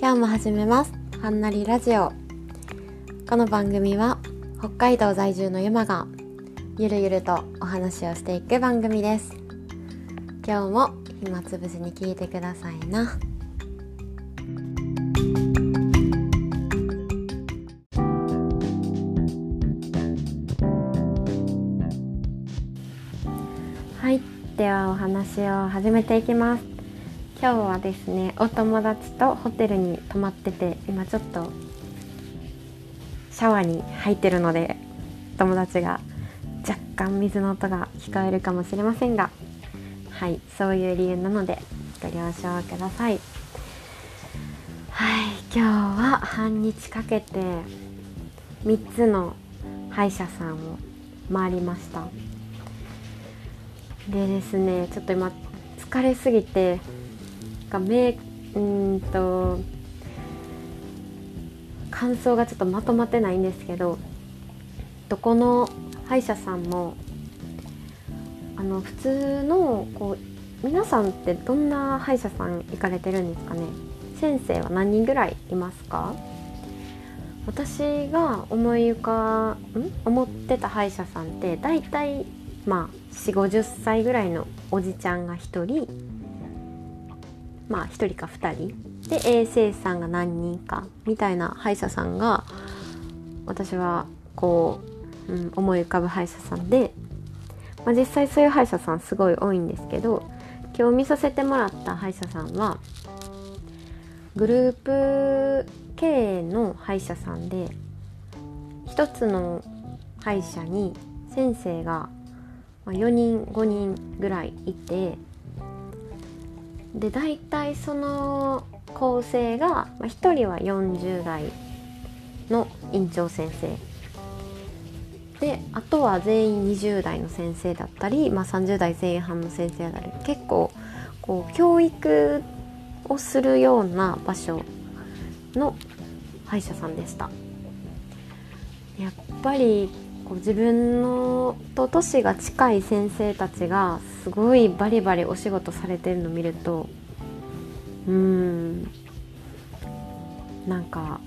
今日も始めます。はんなりラジオ。この番組は北海道在住のゆまがゆるゆるとお話をしていく番組です。今日も暇つぶしに聞いてくださいな。はい。ではお話を始めていきます。今日はですねお友達とホテルに泊まってて今ちょっとシャワーに入ってるので友達が若干水の音が聞こえるかもしれませんがはいそういう理由なのでご了承ください。はい今日は半日かけて3つの歯医者さんを回りました。でですねちょっと今疲れすぎてが目うんと感想がちょっとまとまってないんですけどどこの歯医者さんもあの普通のこう皆さんってどんな歯医者さん行かれてるんですかね？先生は何人ぐらいいますか？私が思い浮かん？思ってた歯医者さんって大体まあ4 5 0歳ぐらいのおじちゃんが1人まあ1人か2人。で衛生士さんが何人かみたいな歯医者さんが私はこう、うん、思い浮かぶ歯医者さんで、まあ、実際そういう歯医者さんすごい多いんですけど今日見させてもらった歯医者さんはグループ経営の歯医者さんで一つの歯医者に先生が4人5人ぐらいいてで大体その構成が、まあ、1人は40代の院長先生。であとは全員20代の先生だったり、まあ、30代前半の先生だったり結構こう教育をするような場所の歯医者さんでした。やっぱりこう自分のと年が近い先生たちがすごいバリバリお仕事されてるのを見るとうんなんか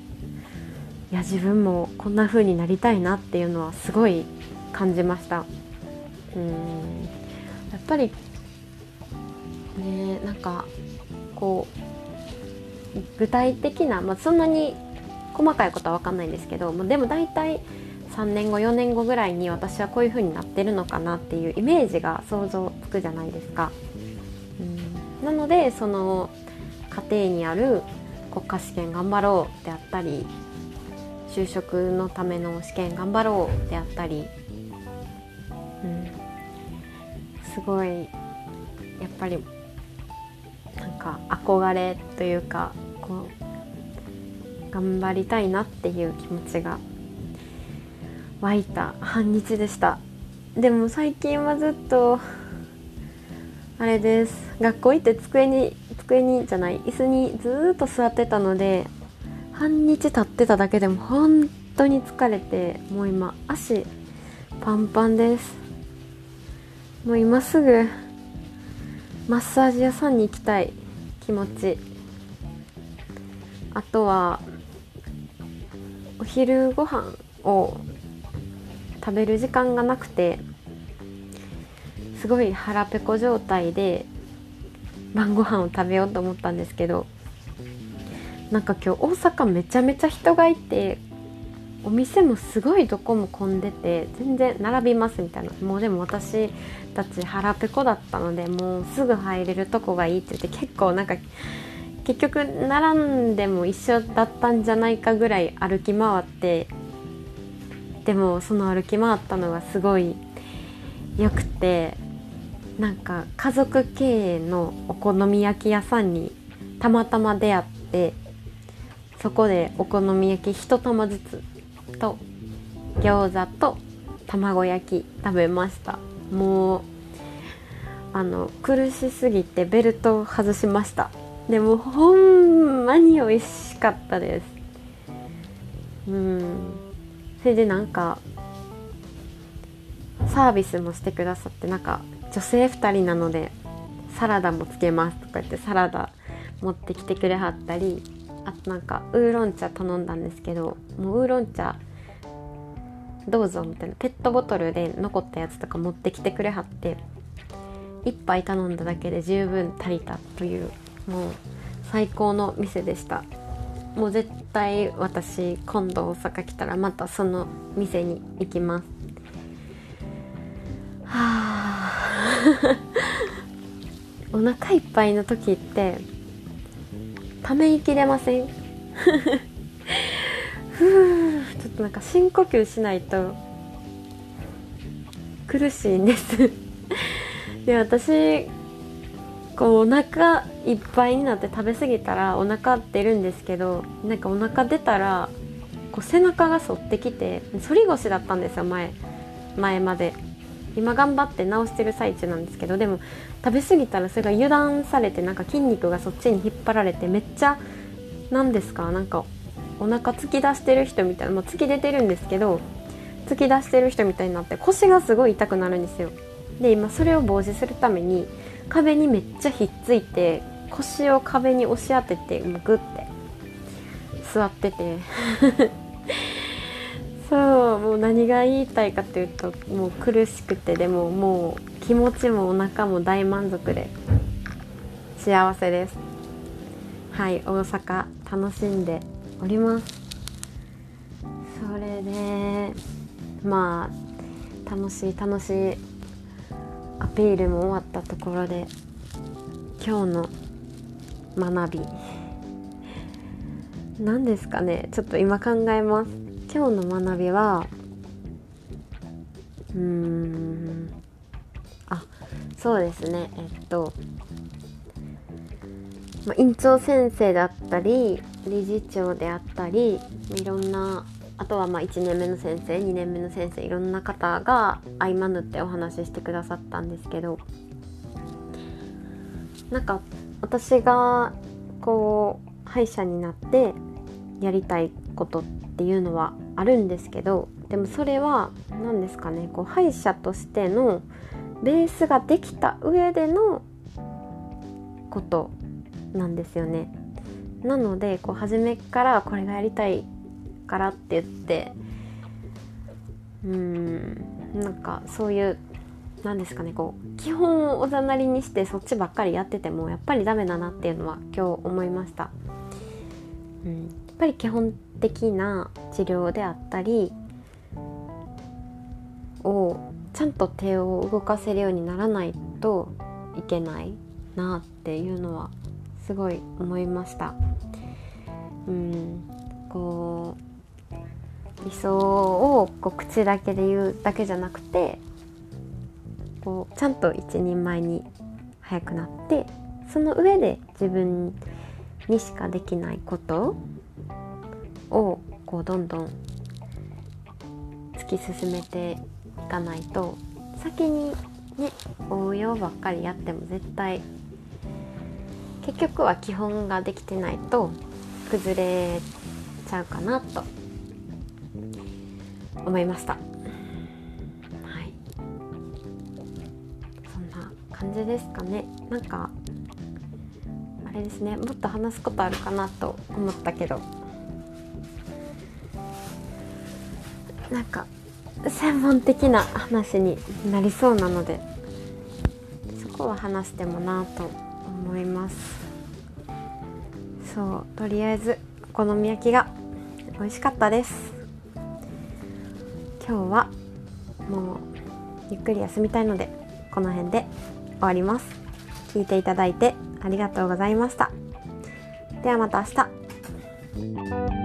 いや自分もこんな風になりたいなっていうのはすごい感じました。うんやっぱりねなんかこう具体的な、まあ、そんなに細かいことは分かんないんですけど、まあ、でも大体3年後4年後ぐらいに私はこういう風になってるのかなっていうイメージが想像つくじゃないですか。うん。なのでその家庭にある国家試験頑張ろうであったり就職のための試験頑張ろうであったり、うん、すごいやっぱりなんか憧れというかこう頑張りたいなっていう気持ちが湧いた半日でした。でも最近はずっとあれです。学校行って机に机にじゃない椅子にずっと座ってたので半日立ってただけでも本当に疲れてもう今足パンパンです。もう今すぐマッサージ屋さんに行きたい。気持ち。あとはお昼ご飯を食べる時間がなくてすごい腹ペコ状態で晩ご飯を食べようと思ったんですけどなんか今日大阪めちゃめちゃ人がいてお店もすごいどこも混んでて全然並びますみたいな。もうでも私たち腹ペコだったのでもうすぐ入れるとこがいいって言って結構なんか結局並んでも一緒だったんじゃないかぐらい歩き回ってでもその歩き回ったのがすごいよくてなんか家族経営のお好み焼き屋さんにたまたま出会ってそこでお好み焼き1玉ずつと餃子と卵焼き食べました。もうあの苦しすぎてベルトを外しました。でもほんまに美味しかったです。うん。それでなんかサービスもしてくださってなんか女性2人なのでサラダもつけますとか言ってサラダ持ってきてくれはったりあとなんかウーロン茶頼んだんですけどもうウーロン茶どうぞみたいなペットボトルで残ったやつとか持ってきてくれはって1杯頼んだだけで十分足りたというもう最高の店でした。もう絶対私今度大阪来たらまたその店に行きます。はあ。お腹いっぱいの時ってため息出ません？ふう。ちょっとなんか深呼吸しないと。苦しいんです。で私こうお腹いっぱいになって食べ過ぎたらお腹出るんですけどなんかお腹出たらこう背中が反ってきて反り腰だったんですよ前前まで。今頑張って治してる最中なんですけどでも食べ過ぎたらそれが油断されてなんか筋肉がそっちに引っ張られてめっちゃ何ですかなんかお腹突き出してる人みたいな、まあ、突き出てるんですけど突き出してる人みたいになって腰がすごい痛くなるんですよ。で今それを防止するために壁にめっちゃひっついて腰を壁に押し当ててもうグッて座ってて。そうもう何が言いたいかというともう苦しくてでももう気持ちもお腹も大満足で幸せです。はい大阪楽しんでおります。それでまあ楽しい楽しいアピールも終わったところで今日の学び。何ですかね？ちょっと今考えます。今日の学びはうーんあそうですね。えっと、ま院長先生だったり理事長であったりいろんなあとはまあ1年目の先生2年目の先生いろんな方が合間縫ってお話ししてくださったんですけどなんか私がこう歯医者になってやりたいことっていうのはあるんですけどでもそれは何ですかねこう歯医者としてのベースができた上でのことなんですよね。なのでこう初めからこれがやりたいからって言ってうんなんかそういう何ですかねこう基本をおざなりにしてそっちばっかりやっててもやっぱりダメだなっていうのは今日思いました。うん、やっぱり基本的な治療であったりをちゃんと手を動かせるようにならないといけないなっていうのはすごい思いました。うん、こう理想をこう口だけで言うだけじゃなくてこうちゃんと一人前に早くなってその上で自分にしかできないことをこうどんどん突き進めていかないと先にね応用ばっかりやっても絶対結局は基本ができてないと崩れちゃうかなと。思いました。はい。そんな感じですかね。なんかあれですね。もっと話すことあるかなと思ったけど。なんか専門的な話になりそうなのでそこは話してもなと思います。そうとりあえずお好み焼きが美味しかったです。今日はもうゆっくり休みたいのでこの辺で終わります。聞いていただいてありがとうございました。ではまた明日。